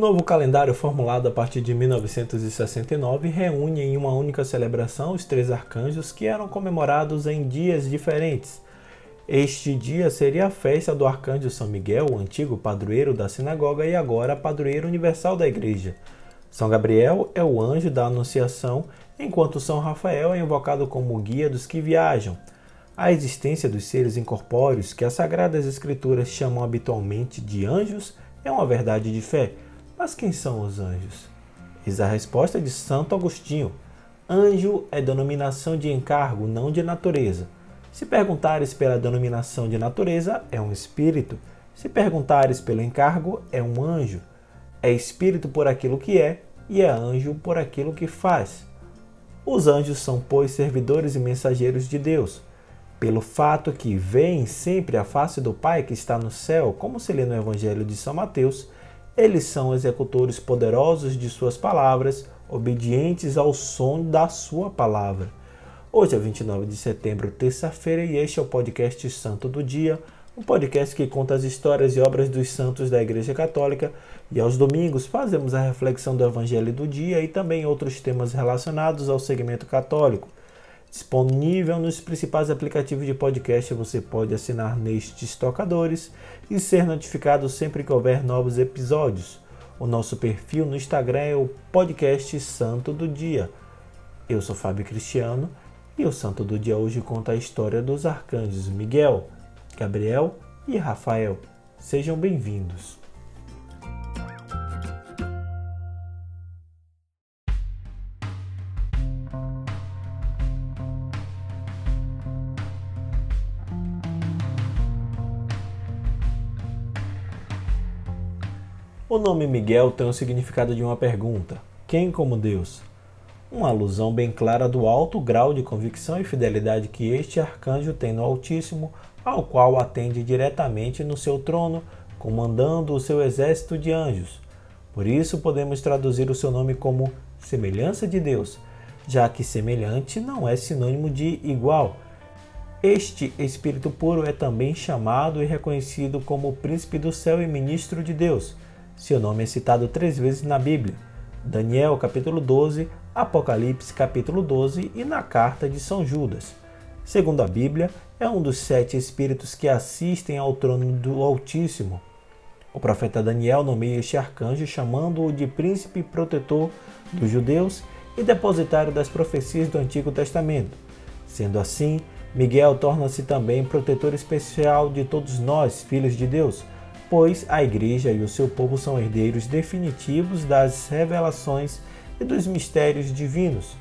novo calendário formulado a partir de 1969 reúne em uma única celebração os três arcanjos que eram comemorados em dias diferentes. Este dia seria a festa do arcanjo São Miguel, o antigo padroeiro da sinagoga e agora padroeiro universal da igreja. São Gabriel é o anjo da Anunciação, enquanto São Rafael é invocado como guia dos que viajam. A existência dos seres incorpóreos, que as Sagradas Escrituras chamam habitualmente de anjos, é uma verdade de fé. Mas quem são os anjos? Eis a resposta de Santo Agostinho. Anjo é denominação de encargo, não de natureza. Se perguntares pela denominação de natureza, é um espírito. Se perguntares pelo encargo, é um anjo. É espírito por aquilo que é e é anjo por aquilo que faz. Os anjos são, pois, servidores e mensageiros de Deus. Pelo fato que veem sempre a face do Pai que está no céu, como se lê no Evangelho de São Mateus, eles são executores poderosos de suas palavras, obedientes ao som da sua palavra. Hoje é 29 de setembro, terça-feira, e este é o podcast Santo do Dia, um podcast que conta as histórias e obras dos santos da Igreja Católica, e aos domingos fazemos a reflexão do Evangelho do dia e também outros temas relacionados ao segmento católico. Disponível nos principais aplicativos de podcast, você pode assinar nestes tocadores e ser notificado sempre que houver novos episódios. O nosso perfil no Instagram é o podcast Santo do Dia. Eu sou Fábio Cristiano e o Santo do Dia hoje conta a história dos arcanjos Miguel, Gabriel e Rafael. Sejam bem-vindos. O nome Miguel tem o significado de uma pergunta: quem como Deus? uma alusão bem clara do alto grau de convicção e fidelidade que este arcanjo tem no Altíssimo, ao qual atende diretamente no seu trono, comandando o seu exército de anjos. Por isso podemos traduzir o seu nome como semelhança de Deus, já que semelhante não é sinônimo de igual. Este Espírito puro é também chamado e reconhecido como Príncipe do céu e Ministro de Deus. Seu nome é citado três vezes na Bíblia. Daniel capítulo 12, Apocalipse capítulo 12 e na carta de São Judas. Segundo a Bíblia, é um dos sete espíritos que assistem ao trono do Altíssimo. O profeta Daniel nomeia este arcanjo chamando-o de príncipe protetor dos judeus e depositário das profecias do Antigo Testamento. Sendo assim, Miguel torna-se também protetor especial de todos nós, filhos de Deus, pois a Igreja e o seu povo são herdeiros definitivos das revelações e dos mistérios divinos.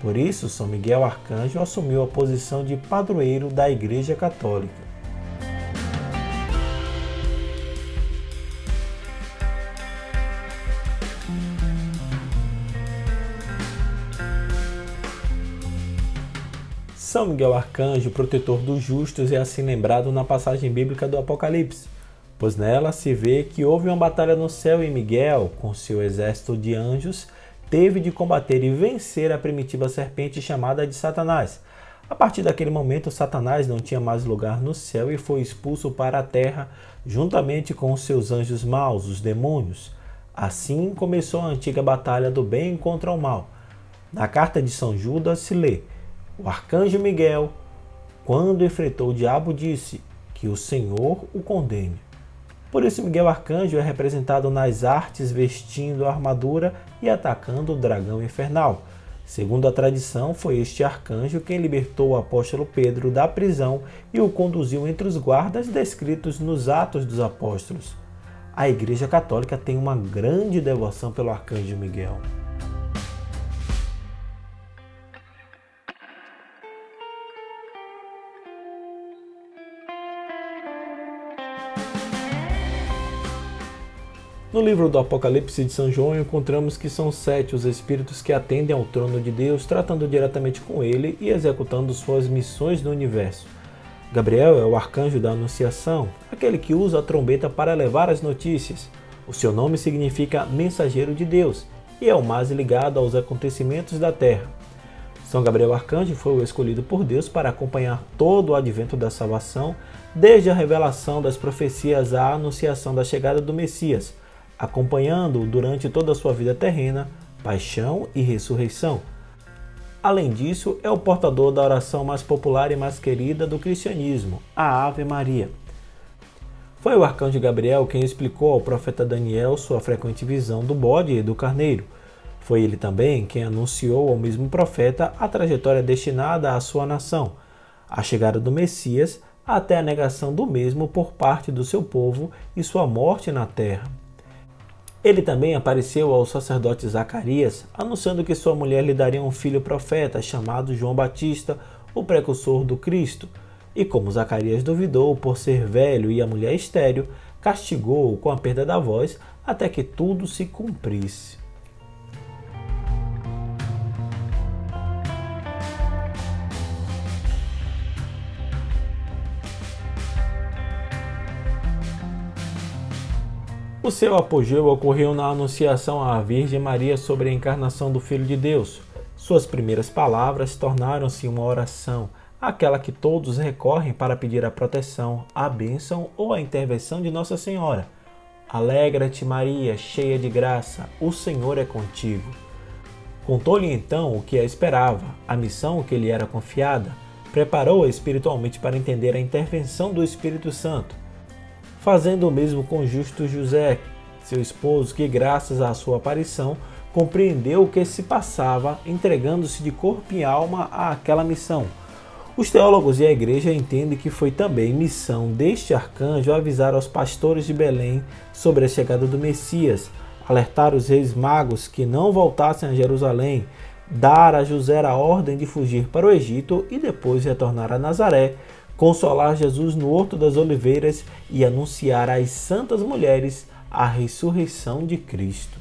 Por isso, São Miguel Arcanjo assumiu a posição de padroeiro da Igreja Católica. São Miguel Arcanjo, protetor dos justos, é assim lembrado na passagem bíblica do Apocalipse, pois nela se vê que houve uma batalha no céu e Miguel, com seu exército de anjos, teve de combater e vencer a primitiva serpente chamada de Satanás. A partir daquele momento, Satanás não tinha mais lugar no céu e foi expulso para a terra juntamente com os seus anjos maus, os demônios. Assim começou a antiga batalha do bem contra o mal. Na carta de São Judas se lê: O arcanjo Miguel, quando enfrentou o diabo, disse: Que o Senhor o condene. Por isso, Miguel Arcanjo é representado nas artes vestindo a armadura e atacando o dragão infernal. Segundo a tradição, foi este arcanjo quem libertou o apóstolo Pedro da prisão e o conduziu entre os guardas descritos nos Atos dos Apóstolos. A Igreja Católica tem uma grande devoção pelo arcanjo Miguel. No livro do Apocalipse de São João, encontramos que são sete os espíritos que atendem ao trono de Deus, tratando diretamente com ele e executando suas missões no universo. Gabriel é o arcanjo da Anunciação, aquele que usa a trombeta para levar as notícias. O seu nome significa mensageiro de Deus e é o mais ligado aos acontecimentos da terra. São Gabriel Arcanjo foi o escolhido por Deus para acompanhar todo o advento da salvação, desde a revelação das profecias à anunciação da chegada do Messias acompanhando-o durante toda a sua vida terrena, paixão e ressurreição. Além disso, é o portador da oração mais popular e mais querida do cristianismo, a Ave Maria. Foi o arcanjo Gabriel quem explicou ao profeta Daniel sua frequente visão do bode e do carneiro. Foi ele também quem anunciou ao mesmo profeta a trajetória destinada à sua nação, a chegada do Messias até a negação do mesmo por parte do seu povo e sua morte na terra. Ele também apareceu ao sacerdote Zacarias, anunciando que sua mulher lhe daria um filho profeta chamado João Batista, o precursor do Cristo. E como Zacarias duvidou por ser velho e a mulher estéril, castigou-o com a perda da voz até que tudo se cumprisse. O seu apogeu ocorreu na anunciação à Virgem Maria sobre a encarnação do Filho de Deus. Suas primeiras palavras tornaram-se uma oração, aquela que todos recorrem para pedir a proteção, a bênção ou a intervenção de Nossa Senhora. Alegra-te, Maria, cheia de graça, o Senhor é contigo. Contou-lhe então o que a esperava, a missão que lhe era confiada, preparou-a espiritualmente para entender a intervenção do Espírito Santo fazendo o mesmo com justo José, seu esposo, que graças à sua aparição compreendeu o que se passava, entregando-se de corpo e alma àquela missão. Os teólogos e a igreja entendem que foi também missão deste arcanjo avisar aos pastores de Belém sobre a chegada do Messias, alertar os reis magos que não voltassem a Jerusalém, dar a José a ordem de fugir para o Egito e depois retornar a Nazaré, consolar Jesus no Horto das Oliveiras e anunciar às santas mulheres a ressurreição de Cristo.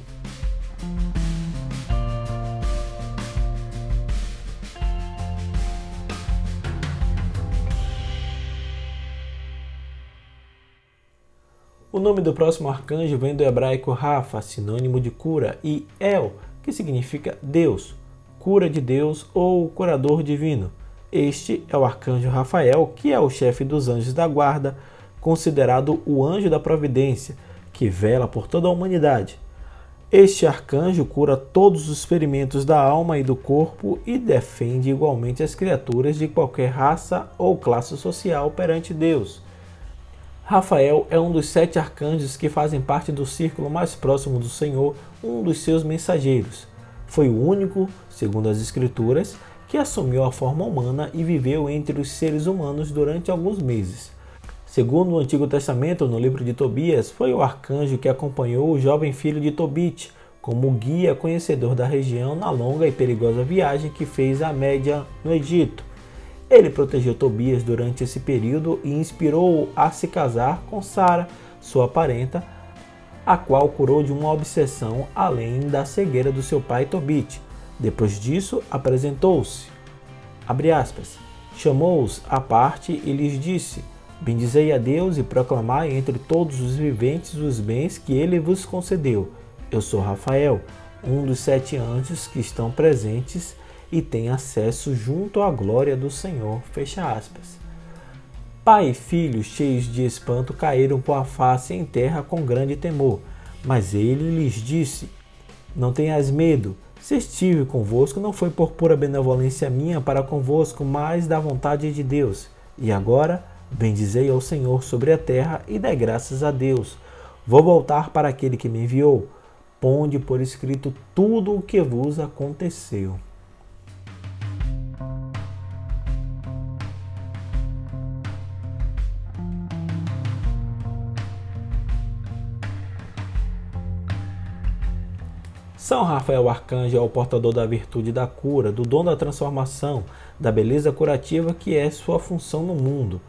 O nome do próximo arcanjo vem do hebraico Rafa, sinônimo de cura, e El, que significa Deus, cura de Deus ou curador divino. Este é o arcanjo Rafael, que é o chefe dos anjos da guarda, considerado o anjo da providência, que vela por toda a humanidade. Este arcanjo cura todos os ferimentos da alma e do corpo e defende igualmente as criaturas de qualquer raça ou classe social perante Deus. Rafael é um dos sete arcanjos que fazem parte do círculo mais próximo do Senhor, um dos seus mensageiros. Foi o único, segundo as Escrituras, que assumiu a forma humana e viveu entre os seres humanos durante alguns meses. Segundo o Antigo Testamento, no livro de Tobias, foi o arcanjo que acompanhou o jovem filho de Tobit como guia conhecedor da região na longa e perigosa viagem que fez à Média no Egito. Ele protegeu Tobias durante esse período e inspirou-o a se casar com Sara, sua parenta, a qual curou de uma obsessão além da cegueira do seu pai Tobit. Depois disso, apresentou-se, chamou-os à parte e lhes disse: Bendizei a Deus e proclamai entre todos os viventes os bens que ele vos concedeu. Eu sou Rafael, um dos sete anjos que estão presentes e tem acesso junto à glória do Senhor. Fecha aspas. Pai e filho, cheios de espanto, caíram por a face em terra com grande temor. Mas ele lhes disse: Não tenhas medo. Se estive convosco, não foi por pura benevolência minha para convosco, mas da vontade de Deus. E agora, bendizei ao Senhor sobre a terra e dai graças a Deus. Vou voltar para aquele que me enviou. Ponde por escrito tudo o que vos aconteceu. São Rafael Arcanjo é o portador da virtude da cura, do dom da transformação, da beleza curativa que é sua função no mundo.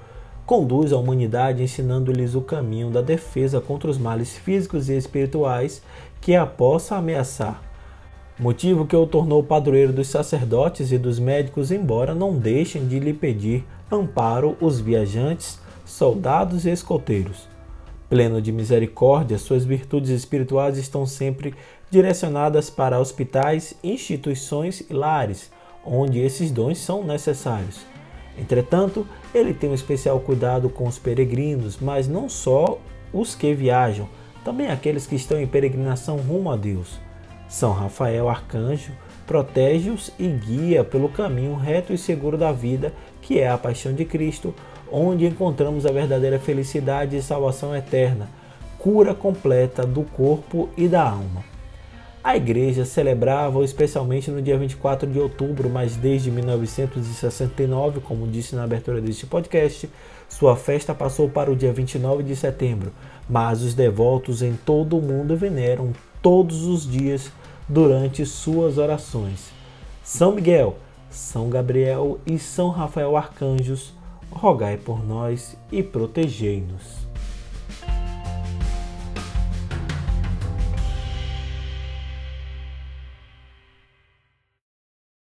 Conduz a humanidade ensinando-lhes o caminho da defesa contra os males físicos e espirituais que a possa ameaçar. Motivo que o tornou padroeiro dos sacerdotes e dos médicos, embora não deixem de lhe pedir amparo os viajantes, soldados e escoteiros. Pleno de misericórdia, suas virtudes espirituais estão sempre direcionadas para hospitais, instituições e lares, onde esses dons são necessários. Entretanto, ele tem um especial cuidado com os peregrinos, mas não só os que viajam, também aqueles que estão em peregrinação rumo a Deus. São Rafael Arcanjo protege-os e guia pelo caminho reto e seguro da vida, que é a paixão de Cristo, onde encontramos a verdadeira felicidade e salvação eterna, cura completa do corpo e da alma. A igreja celebrava especialmente no dia 24 de outubro, mas desde 1969, como disse na abertura deste podcast, sua festa passou para o dia 29 de setembro, mas os devotos em todo o mundo veneram todos os dias durante suas orações. São Miguel, São Gabriel e São Rafael Arcanjos, rogai por nós e protegei-nos.